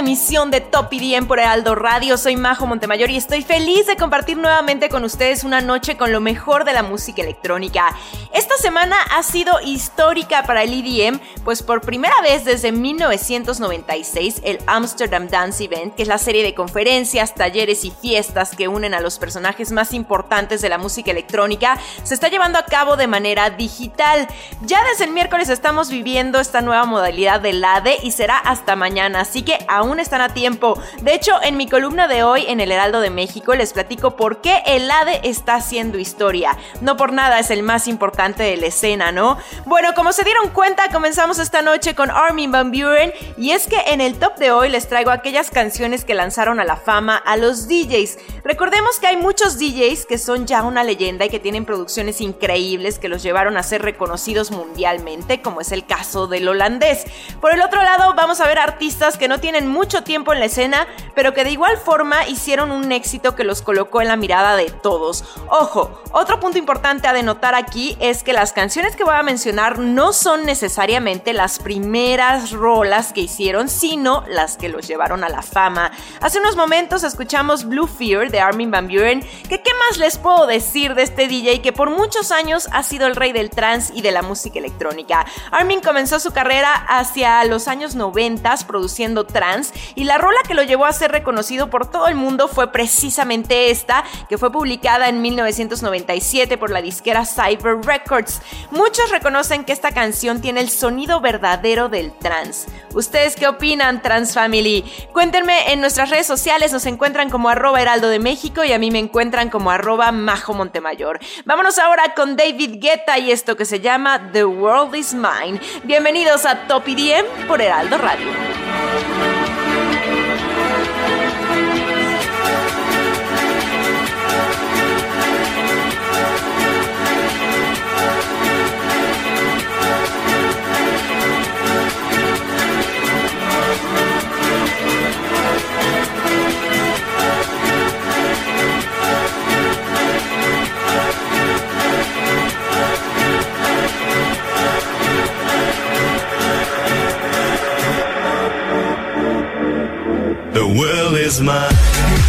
Emisión de Top IDM por Heraldo Radio. Soy Majo Montemayor y estoy feliz de compartir nuevamente con ustedes una noche con lo mejor de la música electrónica. Esta semana ha sido histórica para el EDM, pues por primera vez desde 1996 el Amsterdam Dance Event, que es la serie de conferencias, talleres y fiestas que unen a los personajes más importantes de la música electrónica, se está llevando a cabo de manera digital. Ya desde el miércoles estamos viviendo esta nueva modalidad del ADE y será hasta mañana, así que aún están a tiempo. De hecho, en mi columna de hoy en el Heraldo de México les platico por qué el ADE está haciendo historia. No por nada es el más importante de la escena, ¿no? Bueno, como se dieron cuenta, comenzamos esta noche con Armin Van Buren y es que en el top de hoy les traigo aquellas canciones que lanzaron a la fama a los DJs. Recordemos que hay muchos DJs que son ya una leyenda y que tienen producciones increíbles que los llevaron a ser reconocidos mundialmente, como es el caso del holandés. Por el otro lado, vamos a ver artistas que no tienen mucho tiempo en la escena, pero que de igual forma hicieron un éxito que los colocó en la mirada de todos. Ojo, otro punto importante a denotar aquí es que las canciones que voy a mencionar no son necesariamente las primeras rolas que hicieron, sino las que los llevaron a la fama. Hace unos momentos escuchamos Blue Fear de Armin Van Buren, que qué más les puedo decir de este DJ que por muchos años ha sido el rey del trance y de la música electrónica. Armin comenzó su carrera hacia los años 90 produciendo trance y la rola que lo llevó a ser reconocido por todo el mundo fue precisamente esta, que fue publicada en 1997 por la disquera Cyber Records. Muchos reconocen que esta canción tiene el sonido verdadero del trance. ¿Ustedes qué opinan, Trans Family? Cuéntenme en nuestras redes sociales, nos encuentran como arroba heraldo de México y a mí me encuentran como arroba majo Montemayor. Vámonos ahora con David Guetta y esto que se llama The World Is Mine. Bienvenidos a Top IDM por Heraldo Radio. Is mine.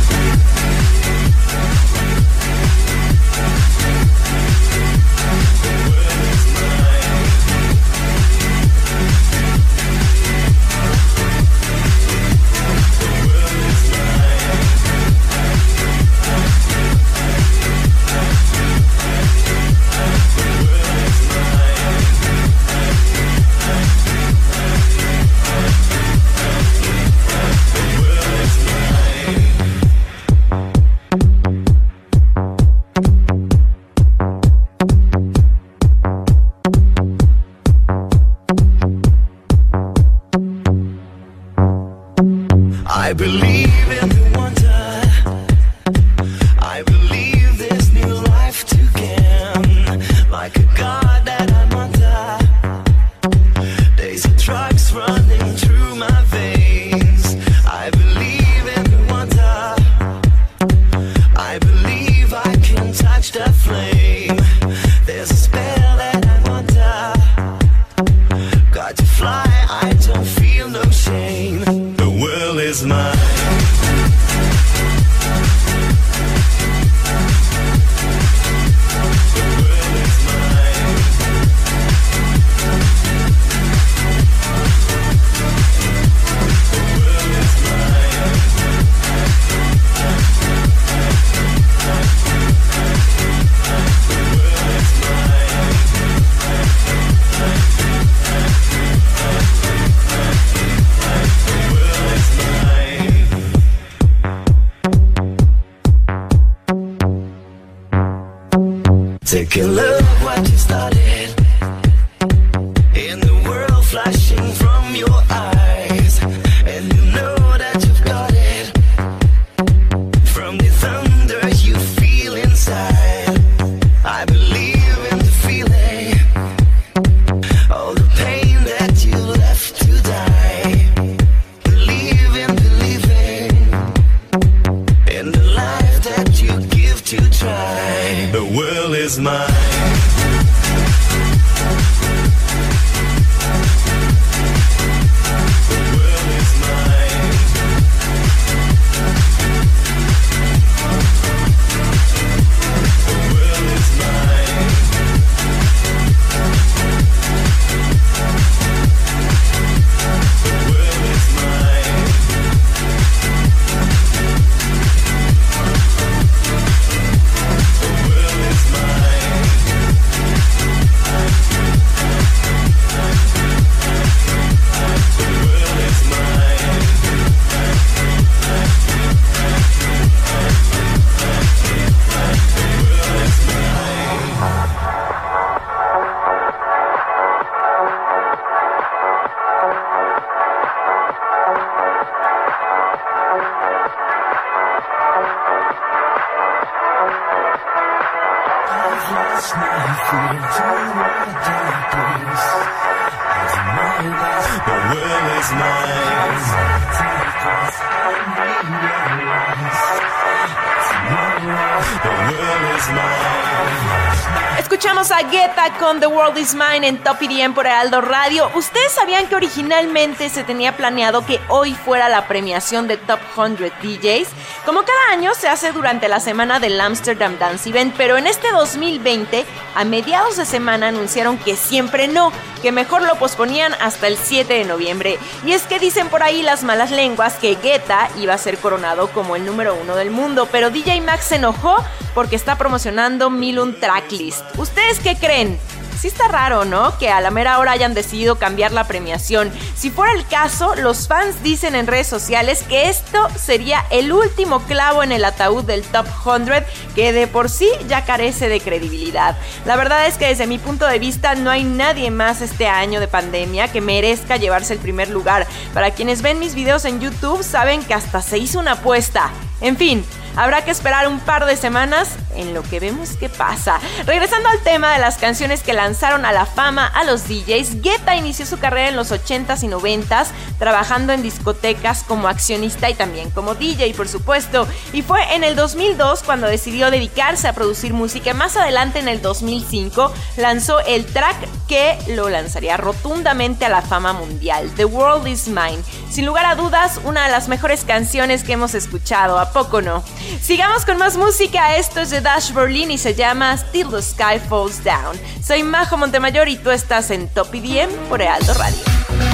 Is Mine en Top EDM por Heraldo Radio. ¿Ustedes sabían que originalmente se tenía planeado que hoy fuera la premiación de Top 100 DJs? Como cada año se hace durante la semana del Amsterdam Dance Event, pero en este 2020, a mediados de semana anunciaron que siempre no, que mejor lo posponían hasta el 7 de noviembre. Y es que dicen por ahí las malas lenguas que Guetta iba a ser coronado como el número uno del mundo, pero DJ Max se enojó porque está promocionando Milun Tracklist. ¿Ustedes qué creen? Sí está raro, ¿no? Que a la mera hora hayan decidido cambiar la premiación. Si fuera el caso, los fans dicen en redes sociales que esto sería el último clavo en el ataúd del Top 100, que de por sí ya carece de credibilidad. La verdad es que desde mi punto de vista no hay nadie más este año de pandemia que merezca llevarse el primer lugar. Para quienes ven mis videos en YouTube saben que hasta se hizo una apuesta. En fin, Habrá que esperar un par de semanas en lo que vemos qué pasa. Regresando al tema de las canciones que lanzaron a la fama a los DJs, Guetta inició su carrera en los 80s y 90s trabajando en discotecas como accionista y también como DJ, por supuesto. Y fue en el 2002 cuando decidió dedicarse a producir música. Más adelante, en el 2005, lanzó el track que lo lanzaría rotundamente a la fama mundial, The World Is Mine. Sin lugar a dudas, una de las mejores canciones que hemos escuchado, ¿a poco no? Sigamos con más música, esto es de Dash Berlin y se llama Still the Sky Falls Down. Soy Majo Montemayor y tú estás en Top IDM por Alto Radio.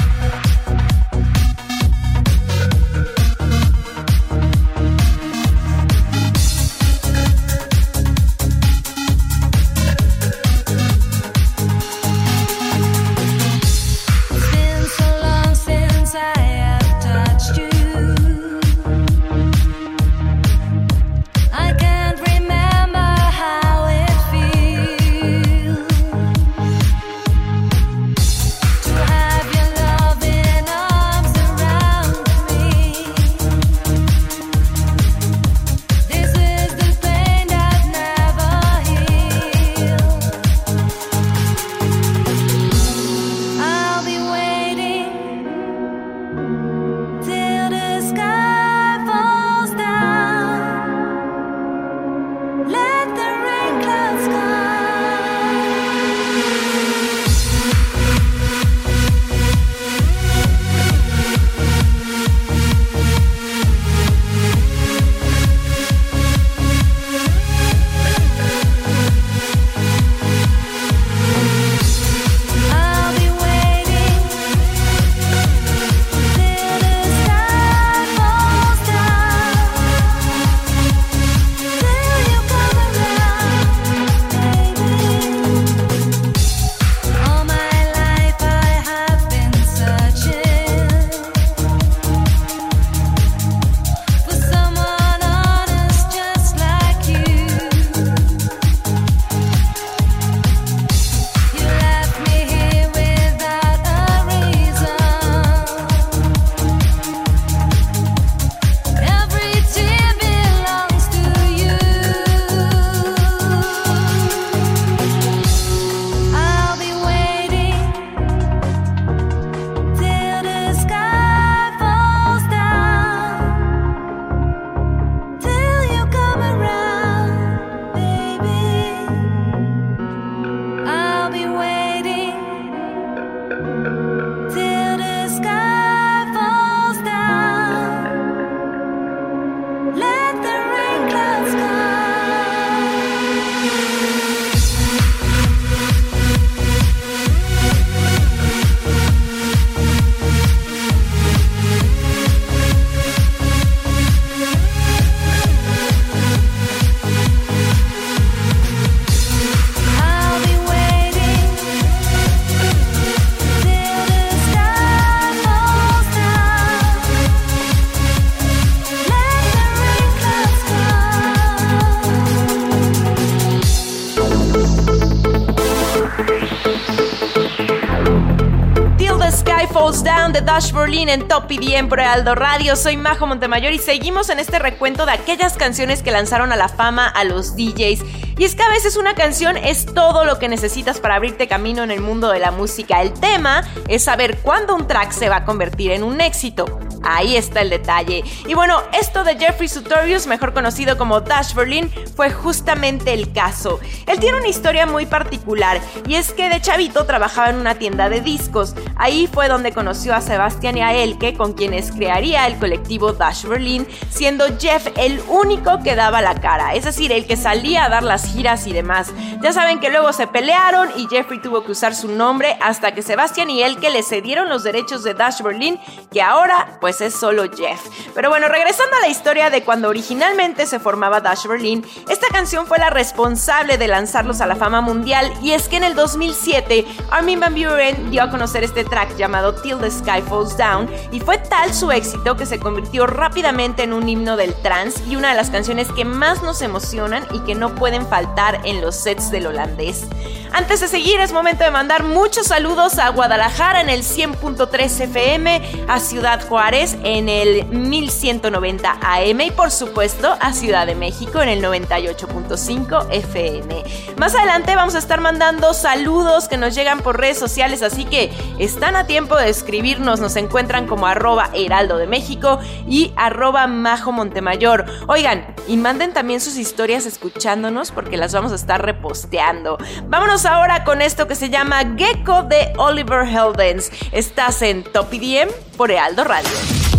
En Top EDM por Aldo Radio. Soy Majo Montemayor y seguimos en este recuento de aquellas canciones que lanzaron a la fama a los DJs. Y es que a veces una canción es todo lo que necesitas para abrirte camino en el mundo de la música. El tema es saber cuándo un track se va a convertir en un éxito. Ahí está el detalle. Y bueno, esto de Jeffrey Sutorius, mejor conocido como Dash Berlin, fue justamente el caso. Él tiene una historia muy particular y es que de chavito trabajaba en una tienda de discos. Ahí fue donde conoció a Sebastián y a Elke, con quienes crearía el colectivo Dash Berlin, siendo Jeff el único que daba la cara, es decir, el que salía a dar las giras y demás. Ya saben que luego se pelearon y Jeffrey tuvo que usar su nombre hasta que Sebastián y Elke le cedieron los derechos de Dash Berlin, que ahora pues es solo Jeff. Pero bueno, regresando a la historia de cuando originalmente se formaba Dash Berlin, esta canción fue la responsable de lanzarlos a la fama mundial y es que en el 2007 Armin Van Buren dio a conocer este track llamado Till the Sky Falls Down y fue tal su éxito que se convirtió rápidamente en un himno del trance y una de las canciones que más nos emocionan y que no pueden faltar en los sets del holandés. Antes de seguir es momento de mandar muchos saludos a Guadalajara en el 100.3 FM, a Ciudad Juárez en el 1190 AM y por supuesto a Ciudad de México en el 98.5 FM. Más adelante vamos a estar mandando saludos que nos llegan por redes sociales, así que están a tiempo de escribirnos, nos encuentran como arroba heraldo de México y arroba majo montemayor. Oigan, y manden también sus historias escuchándonos porque las vamos a estar reposteando. Vámonos ahora con esto que se llama Gecko de Oliver Heldens. Estás en Top IDM por Heraldo Radio.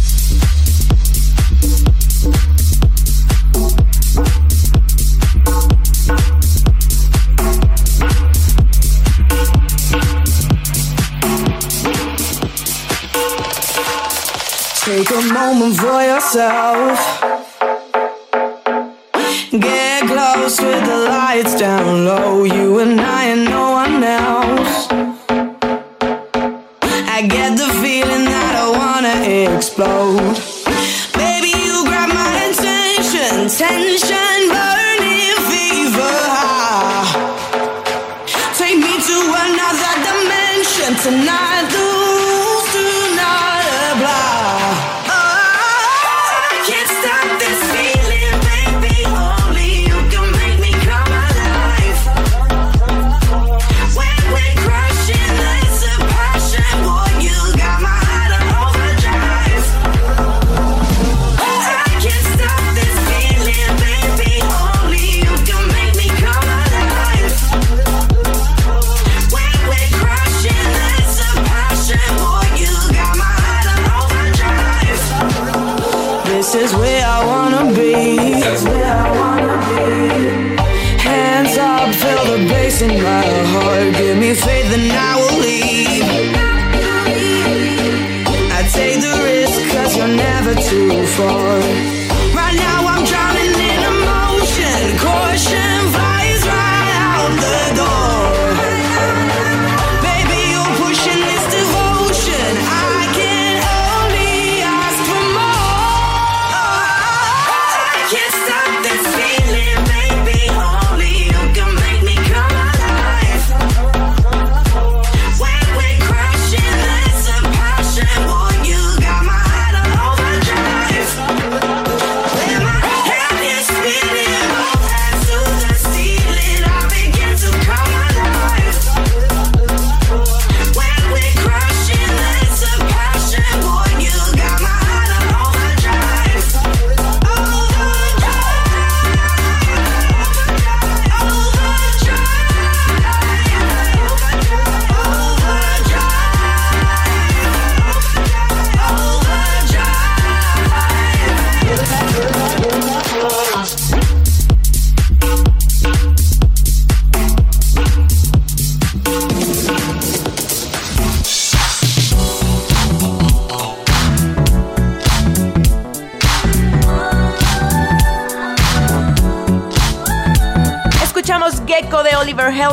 Take a moment for yourself. Get close with the lights down low. You and I and no one else. I get the feeling that I wanna explode. Baby, you grab my attention. Tension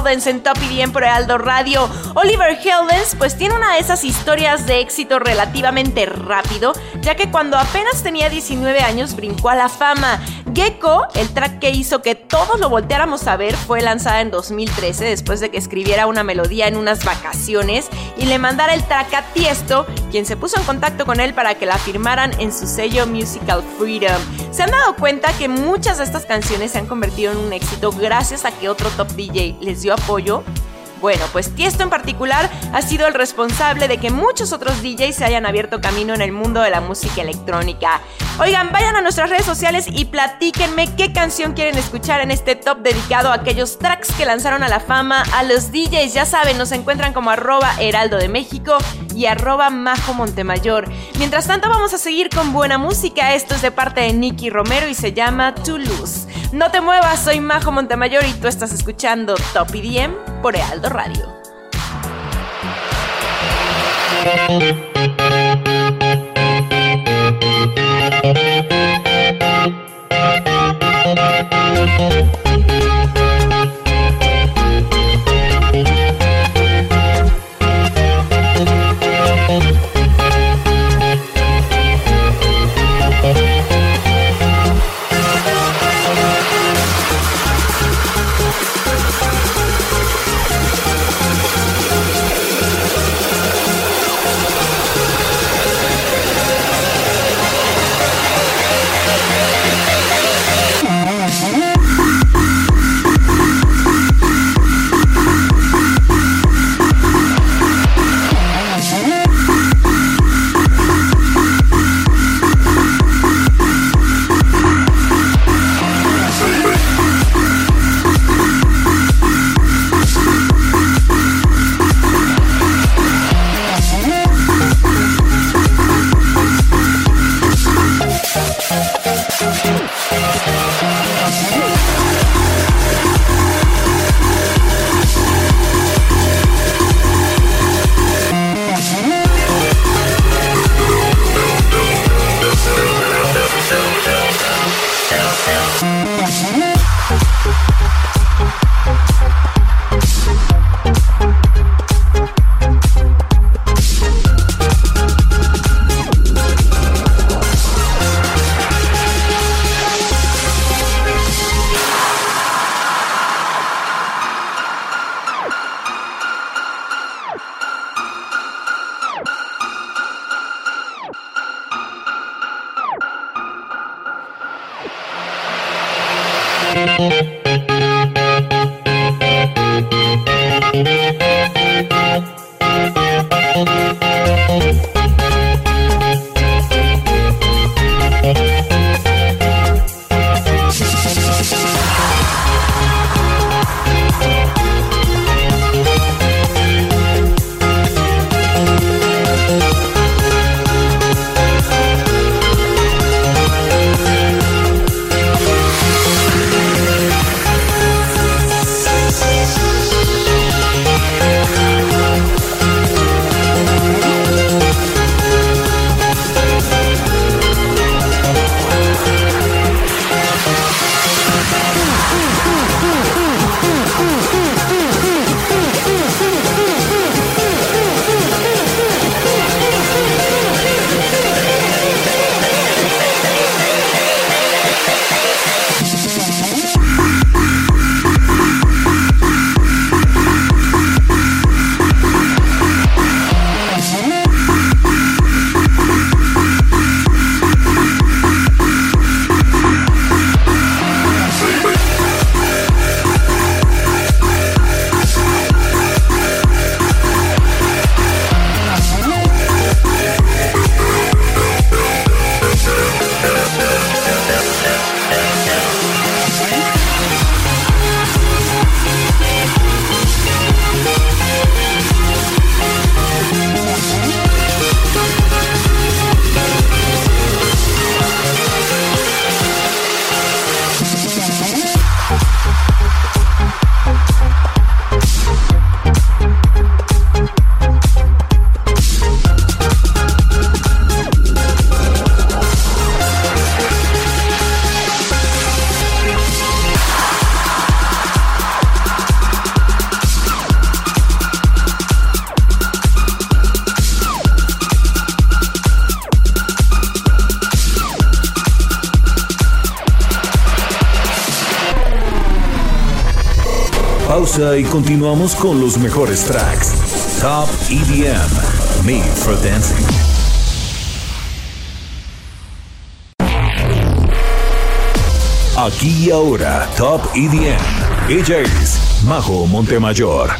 En Top EDM por Aldo Radio. Oliver Heldens pues tiene una de esas historias de éxito relativamente rápido, ya que cuando apenas tenía 19 años brincó a la fama. Gecko, el track que hizo que todos lo volteáramos a ver, fue lanzada en 2013 después de que escribiera una melodía en unas vacaciones y le mandara el track a Tiesto, quien se puso en contacto con él para que la firmaran en su sello Musical Freedom. Se han dado cuenta que muchas de estas canciones se han convertido en un éxito gracias a que otro top DJ les dio apoyo bueno, pues Tiesto en particular ha sido el responsable de que muchos otros DJs se hayan abierto camino en el mundo de la música electrónica. Oigan, vayan a nuestras redes sociales y platíquenme qué canción quieren escuchar en este top dedicado a aquellos tracks que lanzaron a la fama a los DJs. Ya saben, nos encuentran como arroba heraldo de México y arroba majo Montemayor. Mientras tanto, vamos a seguir con buena música. Esto es de parte de Nicky Romero y se llama Toulouse. No te muevas, soy Majo Montemayor y tú estás escuchando Top IDM por Ealdo Radio. Y continuamos con los mejores tracks. Top EDM, Made for Dancing. Aquí y ahora, Top EDM. Ella es Majo Montemayor.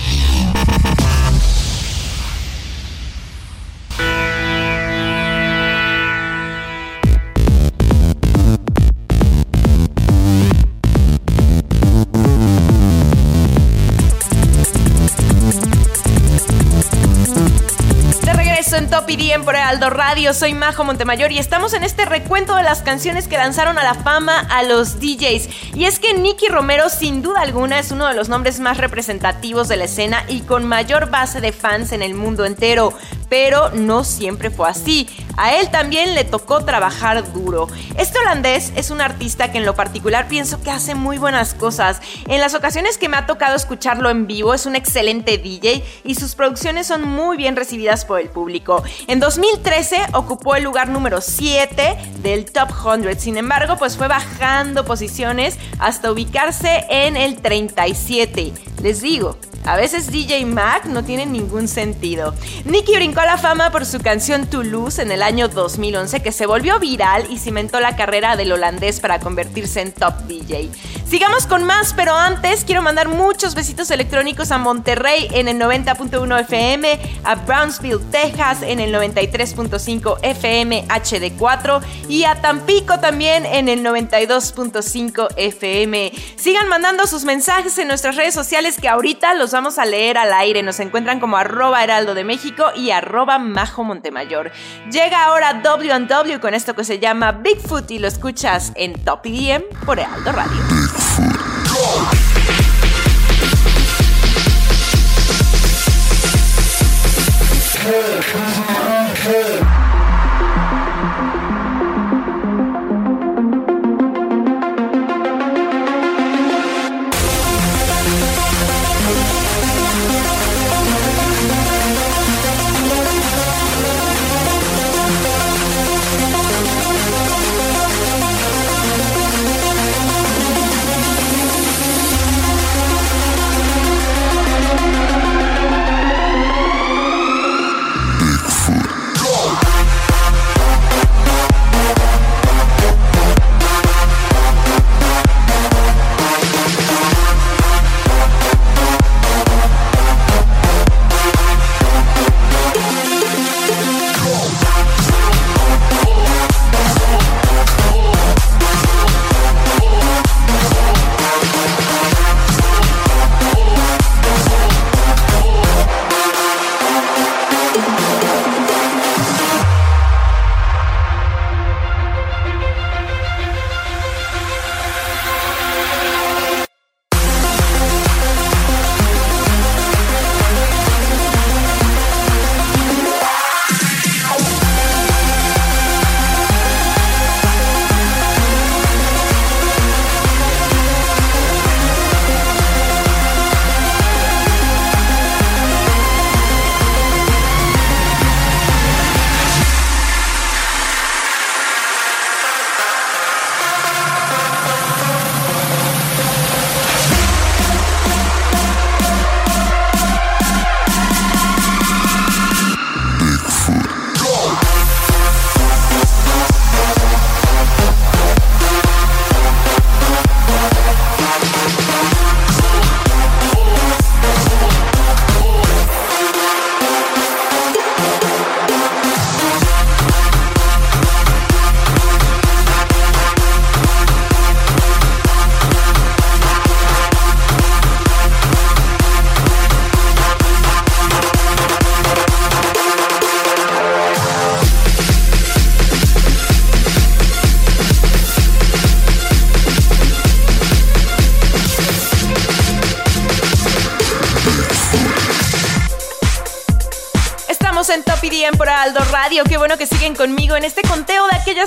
Por Aldo Radio, soy Majo Montemayor y estamos en este recuento de las canciones que lanzaron a la fama a los DJs. Y es que Nicky Romero sin duda alguna es uno de los nombres más representativos de la escena y con mayor base de fans en el mundo entero. Pero no siempre fue así. A él también le tocó trabajar duro. Este holandés es un artista que en lo particular pienso que hace muy buenas cosas. En las ocasiones que me ha tocado escucharlo en vivo es un excelente DJ y sus producciones son muy bien recibidas por el público. En 2013 ocupó el lugar número 7 del Top 100. Sin embargo, pues fue bajando posiciones hasta ubicarse en el 37. Les digo, a veces DJ Mac no tiene ningún sentido. Nicky brincó a la fama por su canción Toulouse en el año 2011 que se volvió viral y cimentó la carrera del holandés para convertirse en top DJ. Sigamos con más, pero antes quiero mandar muchos besitos electrónicos a Monterrey en el 90.1 FM, a Brownsville, Texas en el 93.5 FM HD4 y a Tampico también en el 92.5 FM. Sigan mandando sus mensajes en nuestras redes sociales que ahorita los vamos a leer al aire. Nos encuentran como arroba heraldo de México y arroba majo Montemayor. Llega ahora W&W con esto que se llama Bigfoot y lo escuchas en Top EDM por Heraldo Radio.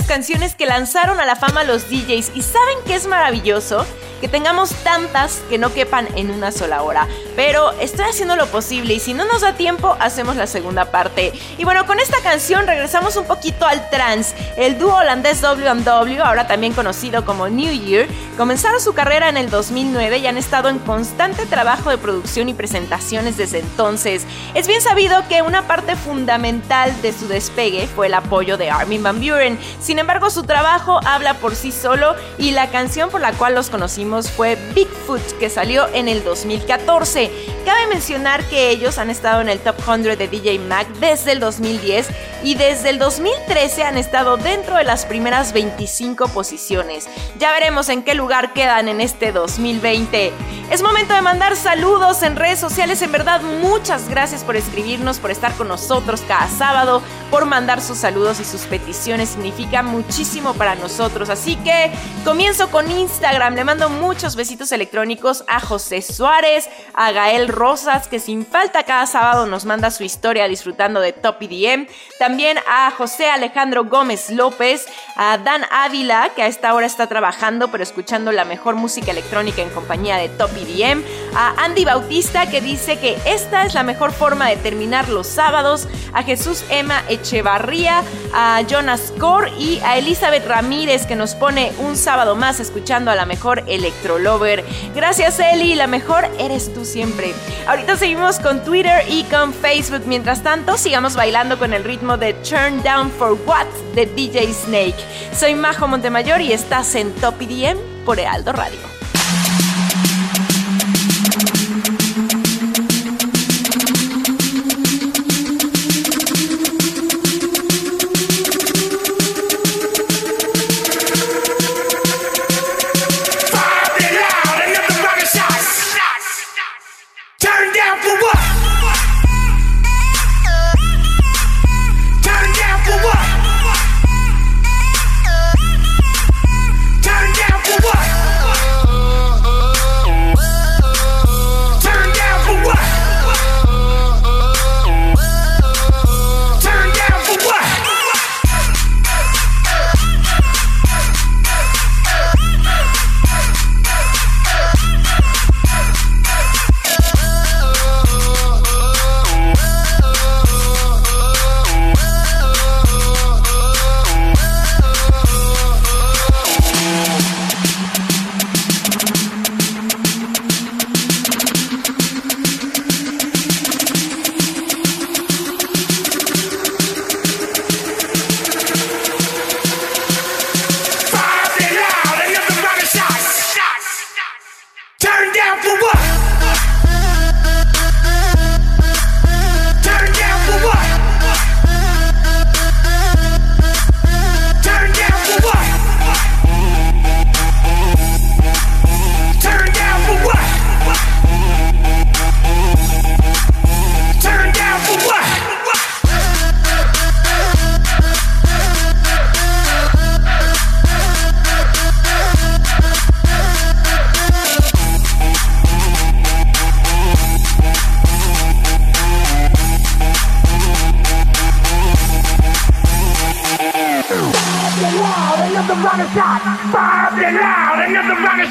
Canciones que lanzaron a la fama los DJs. ¿Y saben qué es maravilloso? que tengamos tantas que no quepan en una sola hora. Pero estoy haciendo lo posible y si no nos da tiempo, hacemos la segunda parte. Y bueno, con esta canción regresamos un poquito al trance. El dúo holandés W&W, ahora también conocido como New Year, comenzaron su carrera en el 2009 y han estado en constante trabajo de producción y presentaciones desde entonces. Es bien sabido que una parte fundamental de su despegue fue el apoyo de Armin Van Buren. Sin embargo, su trabajo habla por sí solo y la canción por la cual los conocimos fue Bigfoot, que salió en el 2014. Cabe mencionar que ellos han estado en el Top 100 de DJ Mag desde el 2010 y desde el 2013 han estado dentro de las primeras 25 posiciones. Ya veremos en qué lugar quedan en este 2020. Es momento de mandar saludos en redes sociales. En verdad, muchas gracias por escribirnos, por estar con nosotros cada sábado, por mandar sus saludos y sus peticiones. Significa muchísimo para nosotros. Así que comienzo con Instagram. Le mando muchos besitos electrónicos a José Suárez, a Gael Rosas, que sin falta cada sábado nos manda su historia disfrutando de Top EDM. También a José Alejandro Gómez López, a Dan Ávila, que a esta hora está trabajando pero escuchando la mejor música electrónica en compañía de Top EDM. A Andy Bautista, que dice que esta es la mejor forma de terminar los sábados. A Jesús Emma Echevarría, a Jonas Core y a Elizabeth Ramírez, que nos pone un sábado más escuchando a la mejor Electrolover. Gracias, Eli. La mejor eres tú siempre. Ahorita seguimos con Twitter y con Facebook. Mientras tanto, sigamos bailando con el ritmo de Turn Down for What de DJ Snake. Soy Majo Montemayor y estás en Top EDM por Heraldo Radio.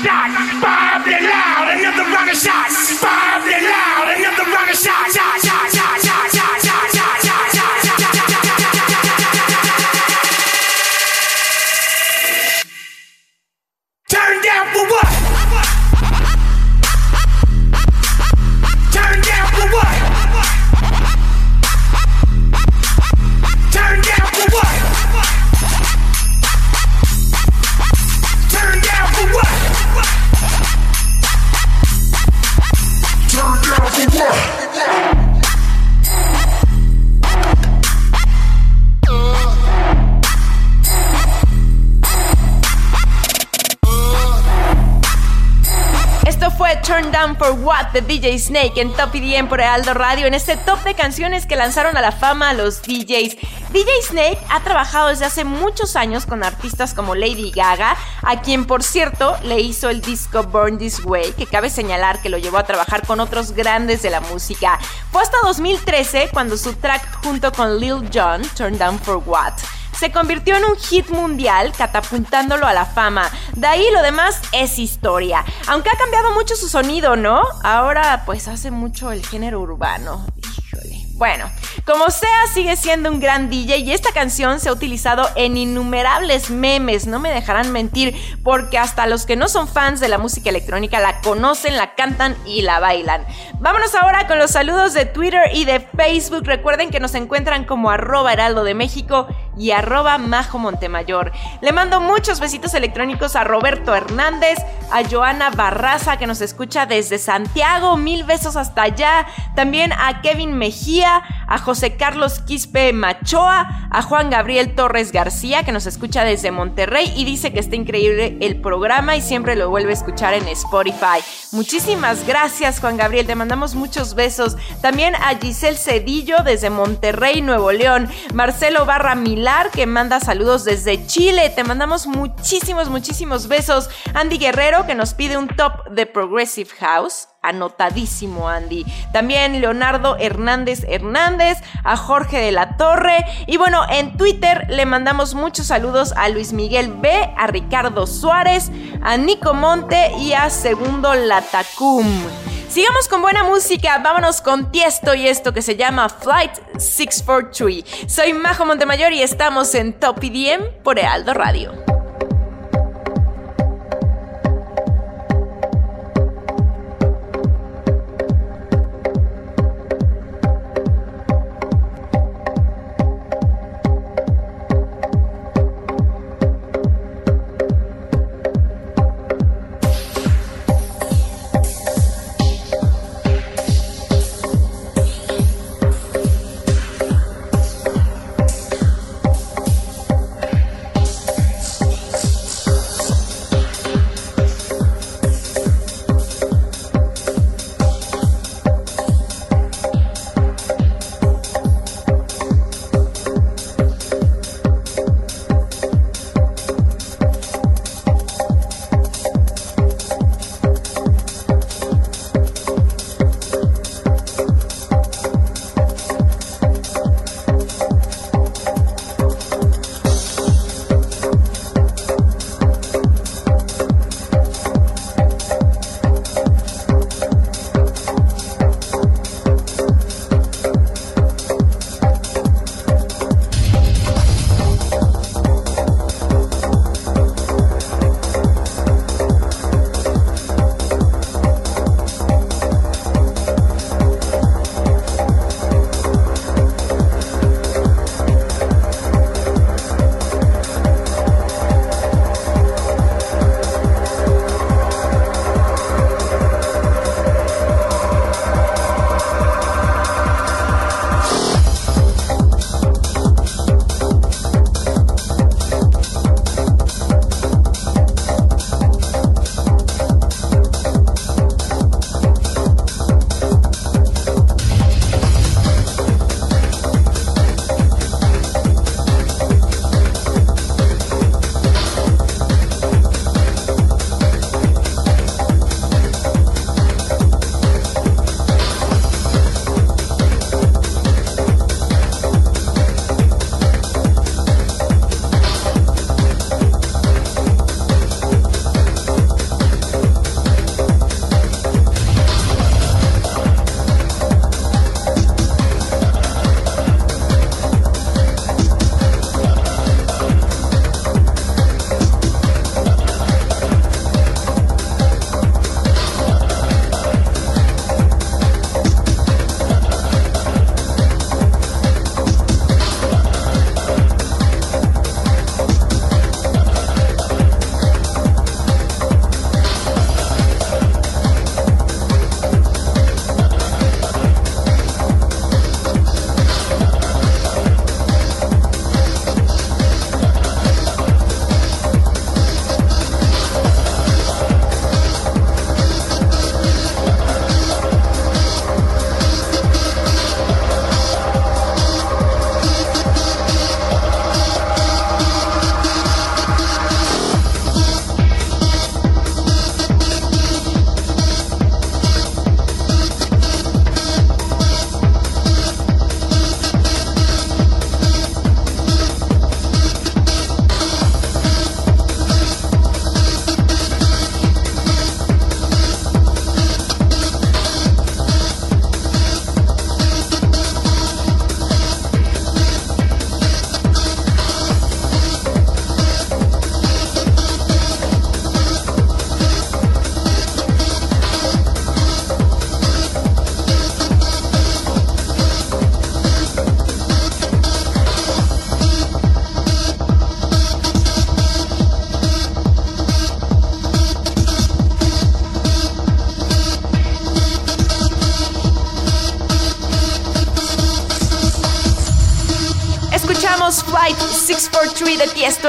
die. DJ Snake en Top EDM por Heraldo Radio, en este top de canciones que lanzaron a la fama a los DJs. DJ Snake ha trabajado desde hace muchos años con artistas como Lady Gaga, a quien por cierto le hizo el disco Burn This Way, que cabe señalar que lo llevó a trabajar con otros grandes de la música. Fue hasta 2013 cuando su track junto con Lil Jon, Turn Down for What, se convirtió en un hit mundial, catapultándolo a la fama. De ahí lo demás es historia. Aunque ha cambiado mucho su sonido, ¿no? Ahora pues hace mucho el género urbano. Híjole. Bueno, como sea, sigue siendo un gran DJ y esta canción se ha utilizado en innumerables memes, no me dejarán mentir, porque hasta los que no son fans de la música electrónica la conocen, la cantan y la bailan. Vámonos ahora con los saludos de Twitter y de Facebook. Recuerden que nos encuentran como arroba heraldo de México y arroba Majo Montemayor. Le mando muchos besitos electrónicos a Roberto Hernández, a Joana Barraza que nos escucha desde Santiago, mil besos hasta allá. También a Kevin Mejía, a José Carlos Quispe Machoa, a Juan Gabriel Torres García que nos escucha desde Monterrey y dice que está increíble el programa y siempre lo vuelve a escuchar en Spotify. Muchísimas gracias Juan Gabriel, te mandamos muchos besos. También a Giselle Cedillo desde Monterrey, Nuevo León. Marcelo Barra Que manda saludos desde Chile. Te mandamos muchísimos, muchísimos besos. Andy Guerrero que nos pide un top de Progressive House. Anotadísimo, Andy. También Leonardo Hernández Hernández, a Jorge de la Torre. Y bueno, en Twitter le mandamos muchos saludos a Luis Miguel B, a Ricardo Suárez, a Nico Monte y a Segundo Latacum. Sigamos con buena música, vámonos con Tiesto y esto que se llama Flight 643. Soy Majo Montemayor y estamos en Top IDM por Heraldo Radio.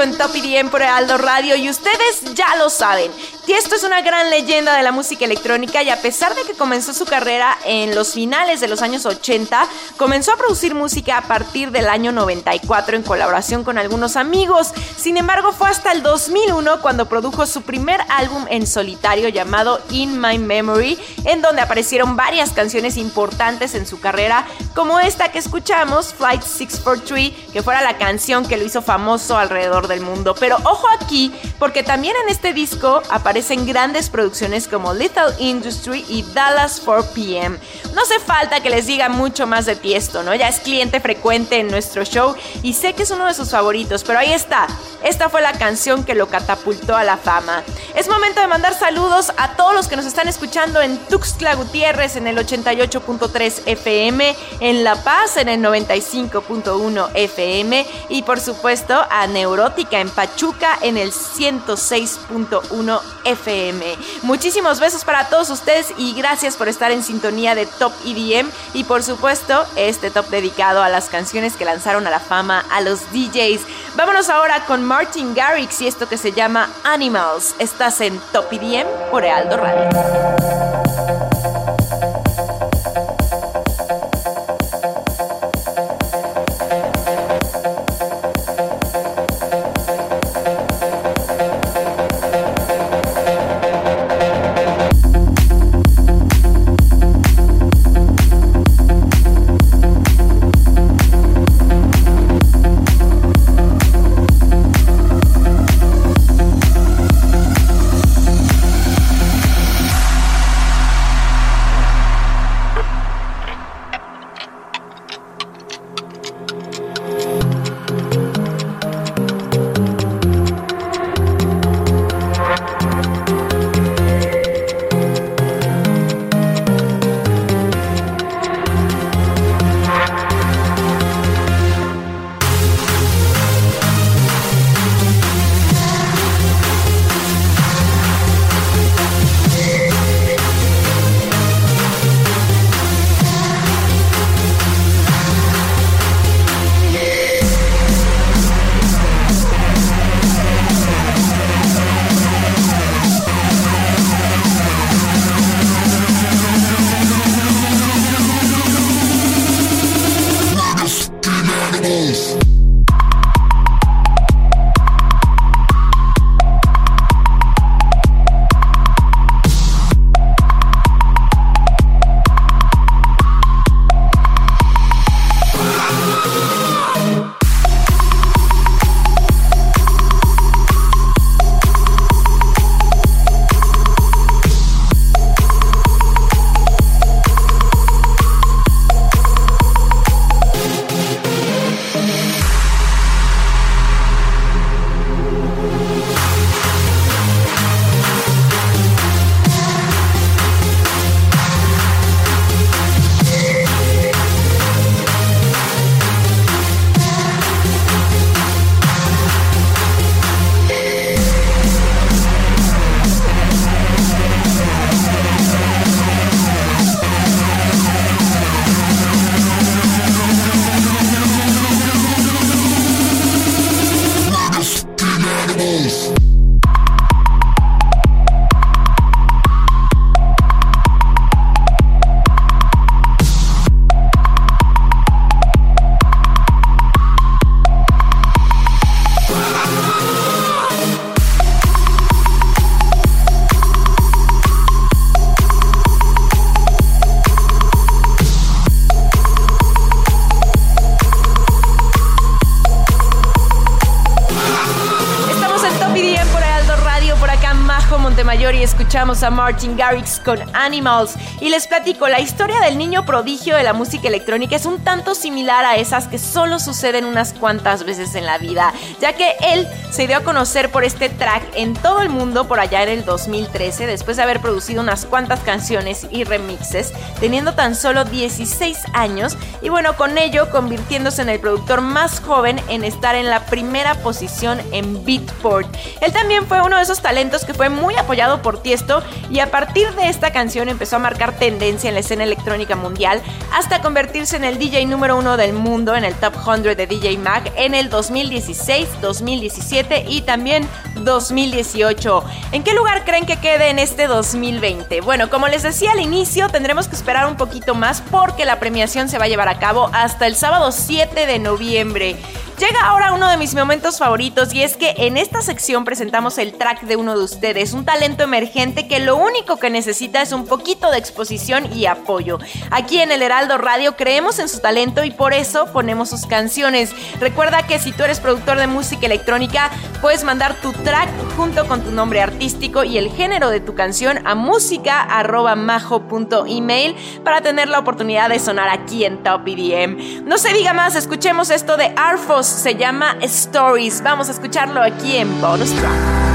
643 de Tiesto en Top EDM por Aldo Radio y ustedes ya lo saben. Tiesto es una gran leyenda de la música electrónica y a pesar de que comenzó su carrera en los finales de los años 80, comenzó a producir música a partir del año 94 en colaboración con algunos amigos. Sin embargo, fue hasta el 2001 cuando produjo su primer álbum en solitario llamado In My Memory, en donde aparecieron varias canciones importantes en su carrera, como esta que escuchamos, Flight 643, que fuera la canción que lo hizo famoso alrededor del mundo. Pero ojo aquí, porque también en este disco aparecen grandes producciones como Little Industry y Dallas 4 PM. No hace falta que les diga mucho más de Tiesto, ¿no? Ya es cliente frecuente en nuestro show y sé que es uno de sus favoritos, pero ahí está. Esta fue la canción que lo catapultó a la fama. Es momento de mandar saludos a todos los que nos están escuchando en Tuxtla Gutiérrez en el 88.3 FM, en La Paz en el 95.1 FM y por supuesto a Neurótica en Pachuca en el 106.1 FM. Muchísimos besos para todos ustedes y gracias por estar en sintonía de Top EDM y por supuesto este top dedicado a las canciones que lanzaron a la fama a los DJs. Vámonos ahora con Martin Garrix y esto que se llama Animals. Estás en Top EDM por Ealdo Radio. Escuchamos a Martin Garrix con Animals. Y les platico, la historia del niño prodigio de la música electrónica es un tanto similar a esas que solo suceden unas cuantas veces en la vida, ya que él se dio a conocer por este track en todo el mundo por allá en el 2013, después de haber producido unas cuantas canciones y remixes, teniendo tan solo 16 años y bueno, con ello convirtiéndose en el productor más joven en estar en la primera posición en Beatport. Él también fue uno de esos talentos que fue muy apoyado por Tiesto y a partir de esta canción empezó a marcar tendencia en la escena electrónica mundial hasta convertirse en el DJ número uno del mundo en el Top 100 de DJ Mag en el 2016, 2017 y también 2018. ¿En qué lugar creen que quede en este 2020? Bueno, como les decía al inicio, tendremos que esperar un poquito más porque la premiación se va a llevar a cabo hasta el sábado 7 de noviembre. Llega ahora uno de mis momentos favoritos y es que en esta sección presentamos el track de uno de ustedes, un talento emergente que lo único que necesita es un poquito de exposición y apoyo. Aquí en el Heraldo Radio creemos en su talento y por eso ponemos sus canciones. Recuerda que si tú eres productor de música electrónica, puedes mandar tu track junto con tu nombre artístico y el género de tu canción a música@majo.email para tener la oportunidad de sonar aquí en Top EDM. No se diga más, escuchemos esto de Arfos se llama Stories. Vamos a escucharlo aquí en Bonus Track.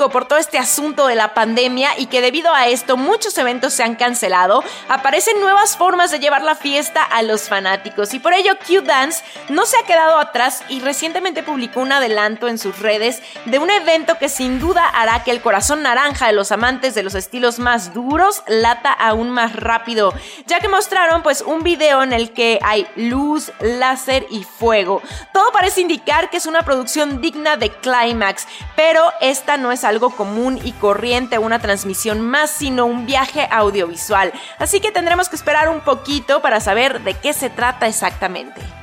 Atípico por este asunto de la pandemia y que debido a esto muchos eventos se han cancelado, aparecen nuevas formas de llevar la fiesta a los fanáticos y por ello Q-Dance no se ha quedado atrás y recientemente publicó un adelanto en sus redes de un evento que sin duda hará que el corazón naranja de los amantes de los estilos más duros lata aún más rápido, ya que mostraron pues un video en el que hay luz, láser y fuego. Todo parece indicar que es una producción digna de Climax, pero esta no es algo común y corriente, una transmisión más, sino un viaje audiovisual. Así que tendremos que esperar un poquito para saber de qué se trata exactamente.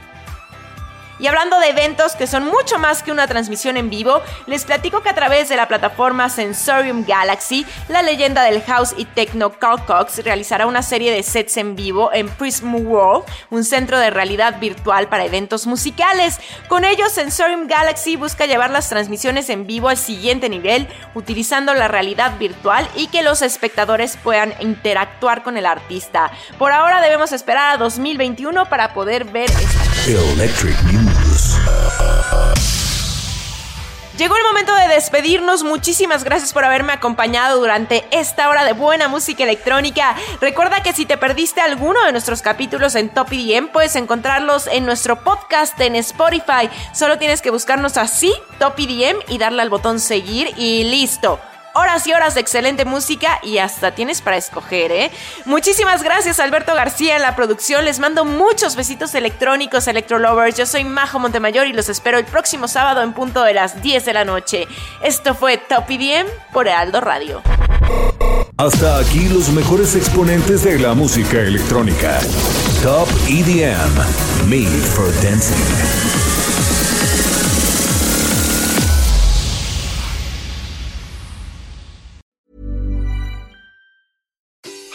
Y hablando de eventos que son mucho más que una transmisión en vivo, les platico que a través de la plataforma Sensorium Galaxy, la leyenda del house y techno Carl Cox realizará una serie de sets en vivo en Prism World, un centro de realidad virtual para eventos musicales. Con ello, Sensorium Galaxy busca llevar las transmisiones en vivo al siguiente nivel, utilizando la realidad virtual y que los espectadores puedan interactuar con el artista. Por ahora debemos esperar a 2021 para poder ver esta. Llegó el momento de despedirnos. Muchísimas gracias por haberme acompañado durante esta hora de buena música electrónica. Recuerda que si te perdiste alguno de nuestros capítulos en Top EDM, puedes encontrarlos en nuestro podcast en Spotify. Solo tienes que buscarnos así, Top EDM, y darle al botón seguir y listo horas y horas de excelente música y hasta tienes para escoger, ¿eh? Muchísimas gracias Alberto García en la producción. Les mando muchos besitos electrónicos, Electrolovers. Yo soy Majo Montemayor y los espero el próximo sábado en punto de las 10 de la noche. Esto fue Top EDM por Heraldo Radio. Hasta aquí los mejores exponentes de la música electrónica. Top EDM. Made for Dancing.